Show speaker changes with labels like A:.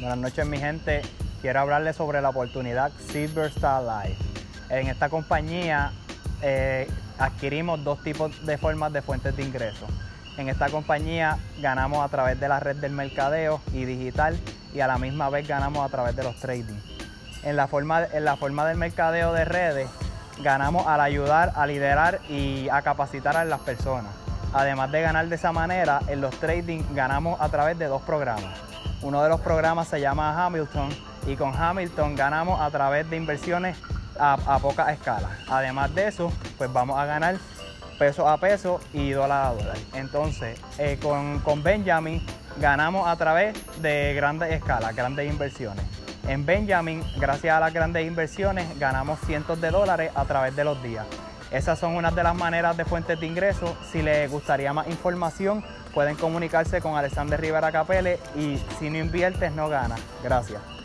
A: Buenas noches mi gente, quiero hablarles sobre la oportunidad Silver Star Life. En esta compañía eh, adquirimos dos tipos de formas de fuentes de ingresos. En esta compañía ganamos a través de la red del mercadeo y digital y a la misma vez ganamos a través de los trading. En la forma, en la forma del mercadeo de redes ganamos al ayudar a liderar y a capacitar a las personas. Además de ganar de esa manera, en los trading ganamos a través de dos programas. Uno de los programas se llama Hamilton y con Hamilton ganamos a través de inversiones a, poca escala. Además de eso, pues vamos a ganar peso a peso y dólar a dólar. Entonces, eh, con, con Benjamin ganamos a través de grandes escalas, grandes inversiones. En Benjamin, gracias a las grandes inversiones, ganamos cientos de dólares a través de los días. Esas son unas de las maneras de fuentes de ingresos. Si les gustaría más información, pueden comunicarse con Alexander Rivera Capele y si no inviertes, no ganas. Gracias.